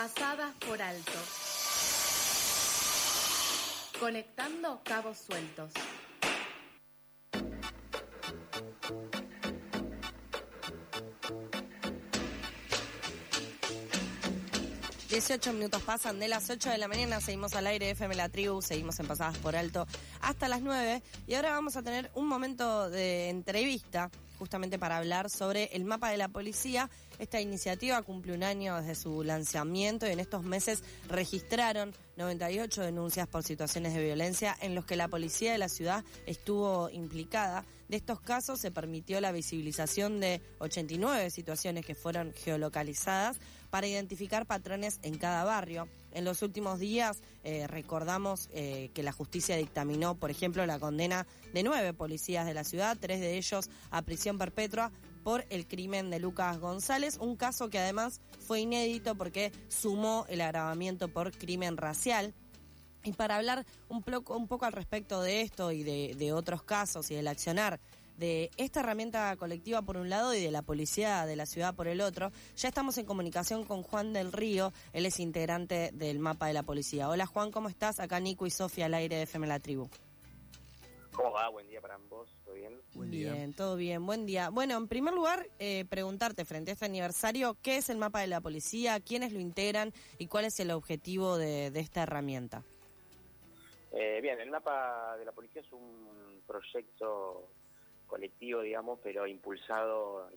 Pasadas por alto. Conectando cabos sueltos. 18 minutos pasan de las 8 de la mañana, seguimos al aire FM La Tribu, seguimos en Pasadas por Alto hasta las 9 y ahora vamos a tener un momento de entrevista justamente para hablar sobre el mapa de la policía. Esta iniciativa cumple un año desde su lanzamiento y en estos meses registraron 98 denuncias por situaciones de violencia en los que la policía de la ciudad estuvo implicada. De estos casos se permitió la visibilización de 89 situaciones que fueron geolocalizadas para identificar patrones en cada barrio. En los últimos días eh, recordamos eh, que la justicia dictaminó, por ejemplo, la condena de nueve policías de la ciudad, tres de ellos a prisión perpetua por el crimen de Lucas González, un caso que además fue inédito porque sumó el agravamiento por crimen racial. Y para hablar un poco, un poco al respecto de esto y de, de otros casos y del accionar de esta herramienta colectiva por un lado y de la policía de la ciudad por el otro. Ya estamos en comunicación con Juan del Río, él es integrante del mapa de la policía. Hola Juan, ¿cómo estás? Acá Nico y Sofía al aire de FM La Tribu. ¿Cómo va? Buen día para ambos, ¿todo bien? Buen día. Bien, todo bien, buen día. Bueno, en primer lugar, eh, preguntarte frente a este aniversario, ¿qué es el mapa de la policía? ¿Quiénes lo integran? ¿Y cuál es el objetivo de, esta herramienta? Eh, bien, el mapa de la policía es un proyecto colectivo, digamos, pero impulsado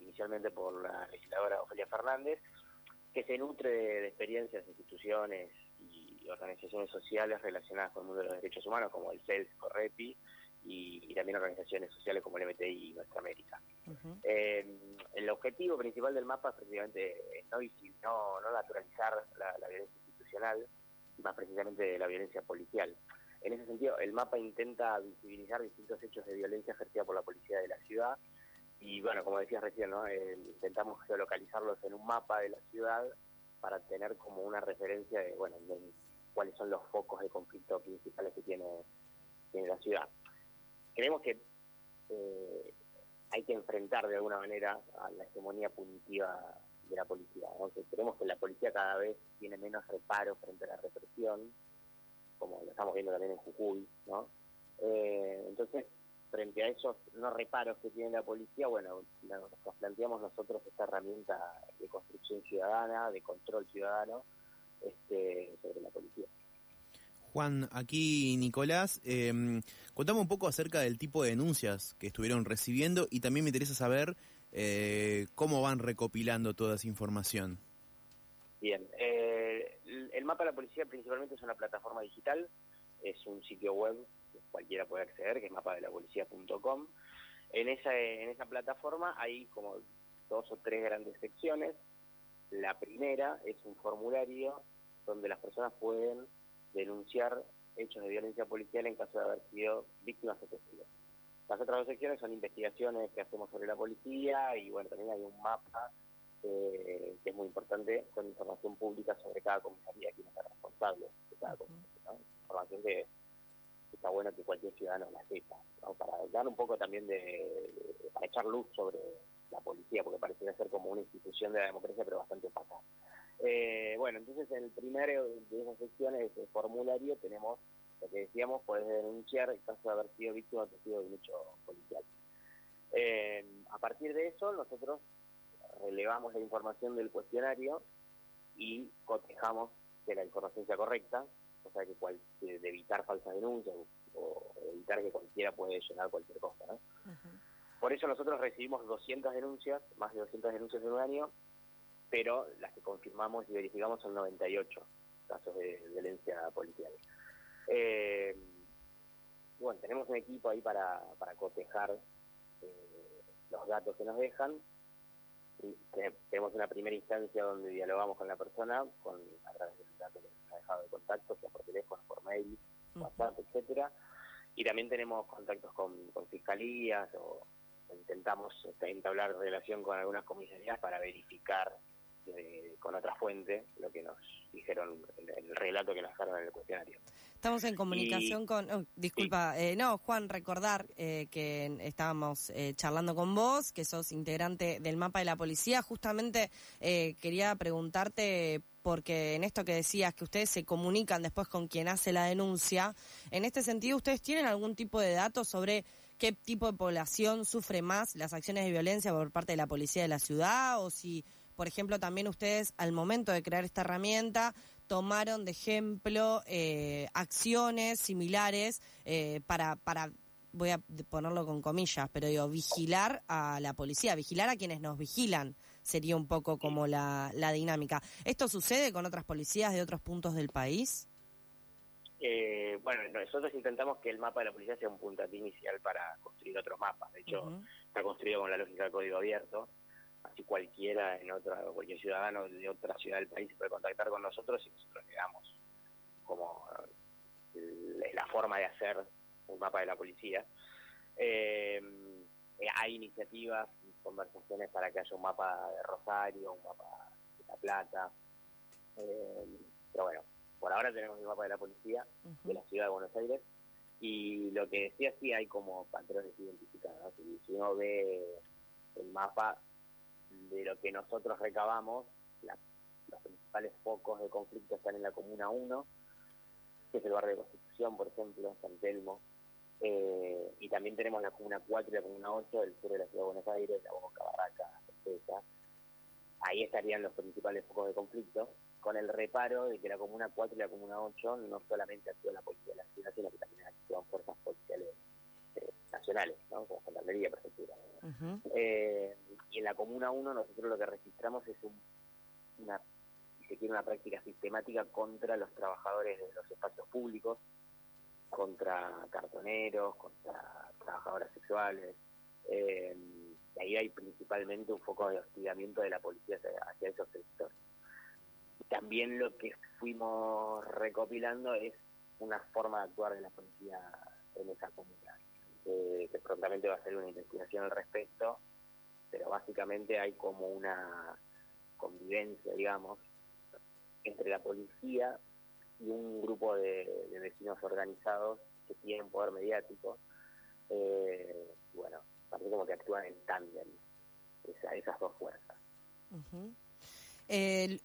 inicialmente por la legisladora Ofelia Fernández, que se nutre de, experiencias de instituciones y organizaciones sociales relacionadas con el mundo de los derechos humanos, como el CELS, Correpi, y, también organizaciones sociales como el MTI y Nuestra América. Eh, el objetivo principal del mapa es precisamente no, no, no naturalizar la, la violencia institucional, y más precisamente la violencia policial. En ese sentido, el mapa intenta visibilizar distintos hechos de violencia ejercida por la policía de la ciudad y bueno, como decías recién, ¿no? Eh, intentamos geolocalizarlos en un mapa de la ciudad para tener como una referencia de, bueno, cuáles son los focos de conflicto principales que tiene, tiene la ciudad. Creemos que eh, hay que enfrentar de alguna manera a la hegemonía punitiva de la policía. creemos que la policía cada vez tiene menos reparo frente a la represión como lo estamos viendo también en Jujuy, ¿no? Eh, entonces, frente a esos no reparos que tiene la policía, bueno, nos planteamos nosotros esta herramienta de construcción ciudadana, de control ciudadano este, sobre la policía. Juan, aquí Nicolás, eh, contame un poco acerca del tipo de denuncias que estuvieron recibiendo y también me interesa saber eh, cómo van recopilando toda esa información. Bien, eh, el mapa de la policía principalmente es una plataforma digital, es un sitio web que cualquiera puede acceder, que es mapadelapolicía.com. En esa, en esa plataforma hay como dos o tres grandes secciones. La primera es un formulario donde las personas pueden denunciar hechos de violencia policial en caso de haber sido víctimas de testigos. Las otras dos secciones son investigaciones que hacemos sobre la policía y bueno, también hay un mapa eh, que es muy importante, con información pública sobre cada comisaría, quién es el responsable de cada comisaría. Información que está bueno que cualquier ciudadano la sepa, para dar un poco también de, para echar luz sobre la policía, porque parece ser como una institución de la democracia, pero bastante opaca. Eh, bueno, entonces en el primero de esas secciones, ese formulario, tenemos lo que decíamos, puedes denunciar el caso de haber sido víctima de un hecho policial. Eh, a partir de eso, nosotros relevamos la información del cuestionario y cotejamos que la información sea correcta, o sea, que cual, de evitar falsas denuncias o, evitar que cualquiera puede llenar cualquier cosa. ¿no? Por eso nosotros recibimos 200 denuncias, más de 200 denuncias en un año, pero las que confirmamos y verificamos son 98 casos de violencia policial. Eh, bueno, tenemos un equipo ahí para, para cotejar eh, los datos que nos dejan tenemos una primera instancia donde dialogamos con la persona con a través del datos que nos ha dejado de contacto, sea por teléfono, por mail, WhatsApp, etcétera. Y también tenemos contactos con, fiscalías o intentamos este, entablar relación con algunas comisarías para verificar con otra fuente lo que nos dijeron, el, el relato que nos dejaron en el cuestionario. Estamos en comunicación con... oh, disculpa, eh, no, Juan, recordar eh, que estábamos eh, charlando con vos, que sos integrante del mapa de la policía. Justamente eh, quería preguntarte, porque en esto que decías, que ustedes se comunican después con quien hace la denuncia, en este sentido, ¿ustedes tienen algún tipo de datos sobre qué tipo de población sufre más las acciones de violencia por parte de la policía de la ciudad? O si, por ejemplo, también ustedes al momento de crear esta herramienta tomaron de ejemplo eh, acciones similares eh, para, para, voy a ponerlo con comillas, pero digo, vigilar a la policía, vigilar a quienes nos vigilan, sería un poco como la, la dinámica. ¿Esto sucede con otras policías de otros puntos del país? Eh, bueno, nosotros intentamos que el mapa de la policía sea un puntapié inicial para construir otros mapas. De hecho, está construido con la lógica del código abierto. Así cualquiera en otra, cualquier ciudadano de otra ciudad del país se puede contactar con nosotros y nosotros le damos como eh, la forma de hacer un mapa de la policía. Eh, hay iniciativas, conversaciones para que haya un mapa de Rosario, un mapa de La Plata. Eh, pero bueno, por ahora tenemos el mapa de la policía de la ciudad de Buenos Aires y lo que decía sí hay como patrones identificados y si uno ve el mapa de lo que nosotros recabamos la- los principales focos de conflicto están en la comuna 1 que es el barrio de Constitución por ejemplo San Telmo eh, y también tenemos la comuna 4 y la comuna 8 del sur de la ciudad de Buenos Aires la Boca Barraca Ezeiza. ahí estarían los principales focos de conflicto con el reparo de que la Comuna 4 y la Comuna 8 no solamente actúa la policía de la ciudad, sino que también actúan fuerzas policiales eh, nacionales, ¿no? como Gendarmería, Prefectura. Ujú. Eh, en la Comuna 1 nosotros lo que registramos es un, una, se quiere, una práctica sistemática contra los trabajadores de los espacios públicos, contra cartoneros, contra trabajadoras sexuales. Eh, y ahí hay principalmente un foco de hostigamiento de la policía hacia, esos sectores. También lo que fuimos recopilando es una forma de actuar de la policía en esa comunidad, que prontamente va a ser una investigación al respecto, pero básicamente hay como una convivencia, digamos, entre la policía y un grupo de, vecinos organizados que tienen poder mediático. Eh, bueno, parece como que actúan en tándem esa- esas dos fuerzas.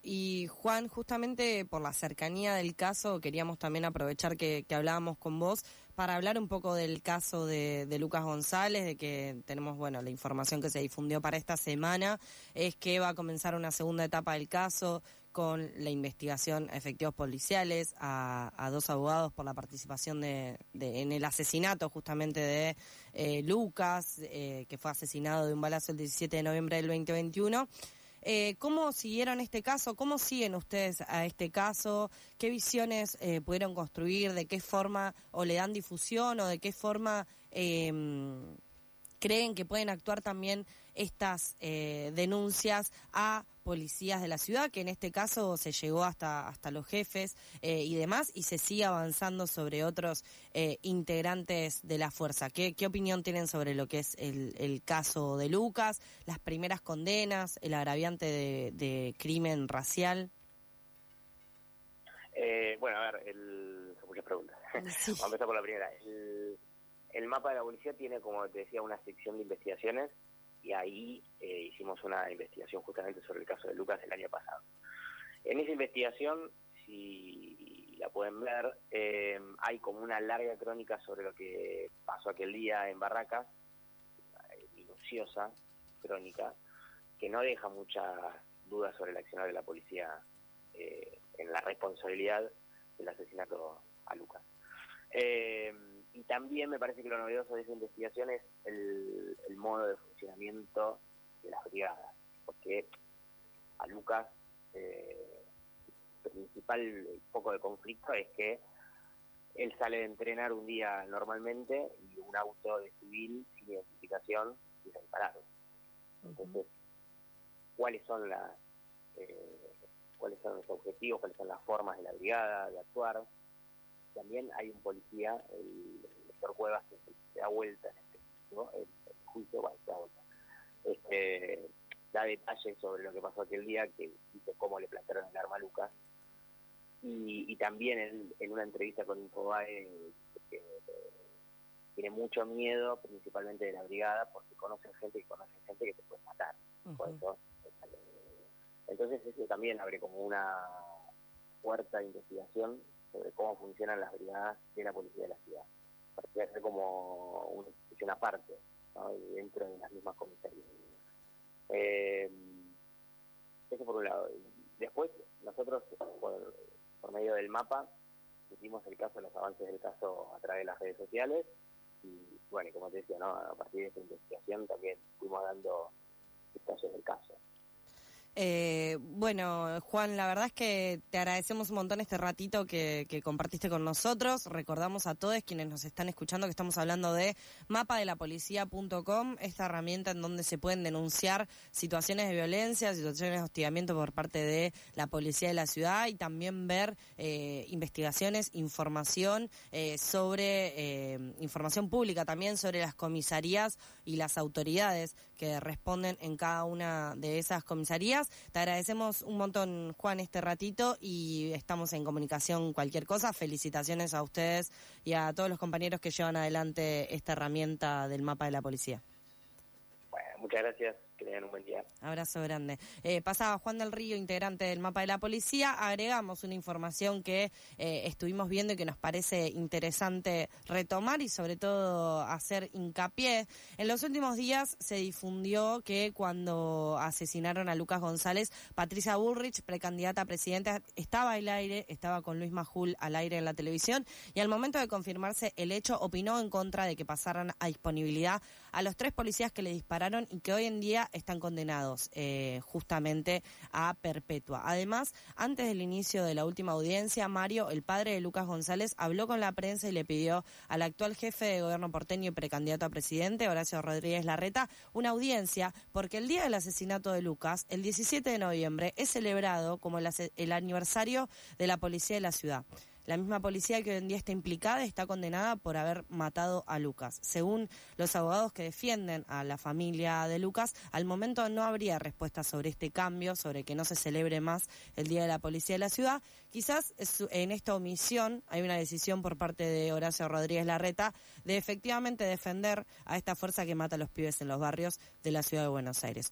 Y Juan, justamente por la cercanía del caso, queríamos también aprovechar que hablábamos con vos para hablar un poco del caso de, Lucas González, de que tenemos, bueno, la información que se difundió para esta semana es que va a comenzar una segunda etapa del caso con la investigación a efectivos policiales, a, dos abogados por la participación en el asesinato justamente de eh, Lucas, eh, que fue asesinado de un balazo el 17 de noviembre del 2021. Eh, ¿Cómo siguieron este caso? ¿Cómo siguen ustedes a este caso? ¿Qué visiones eh, pudieron construir? ¿De qué forma o le dan difusión o de qué forma eh, creen que pueden actuar también estas eh, denuncias a policías de la ciudad, que en este caso se llegó hasta, hasta los jefes eh, y demás, y se sigue avanzando sobre otros eh, integrantes de la fuerza. ¿Qué, ¿Qué opinión tienen sobre lo que es el, el caso de Lucas, las primeras condenas, el agraviante de, de crimen racial? Eh, bueno, a ver, el... son muchas preguntas. Sí. Vamos a empezar por la primera. El, el mapa de la policía tiene, como te decía, una sección de investigaciones y ahí eh, hicimos una investigación justamente sobre el caso de Lucas el año pasado. En esa investigación, si la pueden ver, eh, hay como una larga crónica sobre lo que pasó aquel día en Barracas, eh, minuciosa crónica, que no deja muchas dudas sobre el accionar de la policía eh, en la responsabilidad del asesinato a Lucas. Eh, y también me parece que lo novedoso de esa investigación es el, modo de funcionamiento de las brigadas, porque a Lucas eh, el principal foco de conflicto es que él sale de entrenar un día normalmente y un auto de civil sin identificación a dispararlo. Entonces, ¿cuáles son las eh, cuáles son los objetivos, cuáles son las formas de la brigada de actuar? También hay un policía, el, el doctor Cuevas, que se da vuelta en este ¿no? el, el juicio, bueno, se da vuelta. Este, da detalles sobre lo que pasó aquel día, que dice cómo le plantaron el arma a Lucas. y, también en, una entrevista con Infobae eh, tiene mucho miedo, principalmente de la brigada, porque conocen gente y conocen gente que te puede matar. entonces eso también abre como una puerta de investigación sobre cómo funcionan las brigadas de la policía de la ciudad. Para ser como una institución aparte, dentro de las mismas comisarías. Eh, eso por un lado. Después, nosotros, por, por medio del mapa, hicimos el caso, los avances del caso a través de las redes sociales y, bueno, como te decía, ¿no? a partir de esta investigación también fuimos dando detalles del caso. Eh, bueno, Juan, la verdad es que te agradecemos un montón este ratito que, compartiste con nosotros. Recordamos a todos quienes nos están escuchando que estamos hablando de mapadelapolicía.com, esta herramienta en donde se pueden denunciar situaciones de violencia, situaciones de hostigamiento por parte de la policía de la ciudad y también ver eh, investigaciones, información eh, sobre información pública también sobre las comisarías y las autoridades que responden en cada una de esas comisarías. Te agradecemos un montón, Juan, este ratito y estamos en comunicación cualquier cosa. Felicitaciones a ustedes y a todos los compañeros que llevan adelante esta herramienta del mapa de la policía. Muchas gracias que tengan un buen día. Abrazo grande. Eh, pasaba Juan del Río, integrante del mapa de la policía. Agregamos una información que eh, estuvimos viendo y que nos parece interesante retomar y sobre todo hacer hincapié. En los últimos días se difundió que cuando asesinaron a Lucas González, Patricia Bullrich, precandidata a presidenta, estaba al aire, estaba con Luis Majul al aire en la televisión y al momento de confirmarse el hecho opinó en contra de que pasaran a disponibilidad a los tres policías que le dispararon y que hoy en día están condenados eh, justamente a perpetua. Además, antes del inicio de la última audiencia, Mario, el padre de Lucas González, habló con la prensa y le pidió al actual jefe de gobierno porteño y precandidato a presidente, Horacio Rodríguez Larreta, una audiencia porque el día del asesinato de Lucas, el 17 de noviembre, es celebrado como el aniversario de la policía de la ciudad. La misma policía que hoy en día está implicada está condenada por haber matado a Lucas. Según los abogados que defienden a la familia de Lucas, al momento no habría respuesta sobre este cambio, sobre que no se celebre más el Día de la Policía de la Ciudad. Quizás en esta omisión hay una decisión por parte de Horacio Rodríguez Larreta de efectivamente defender a esta fuerza que mata a los pibes en los barrios de la ciudad de Buenos Aires.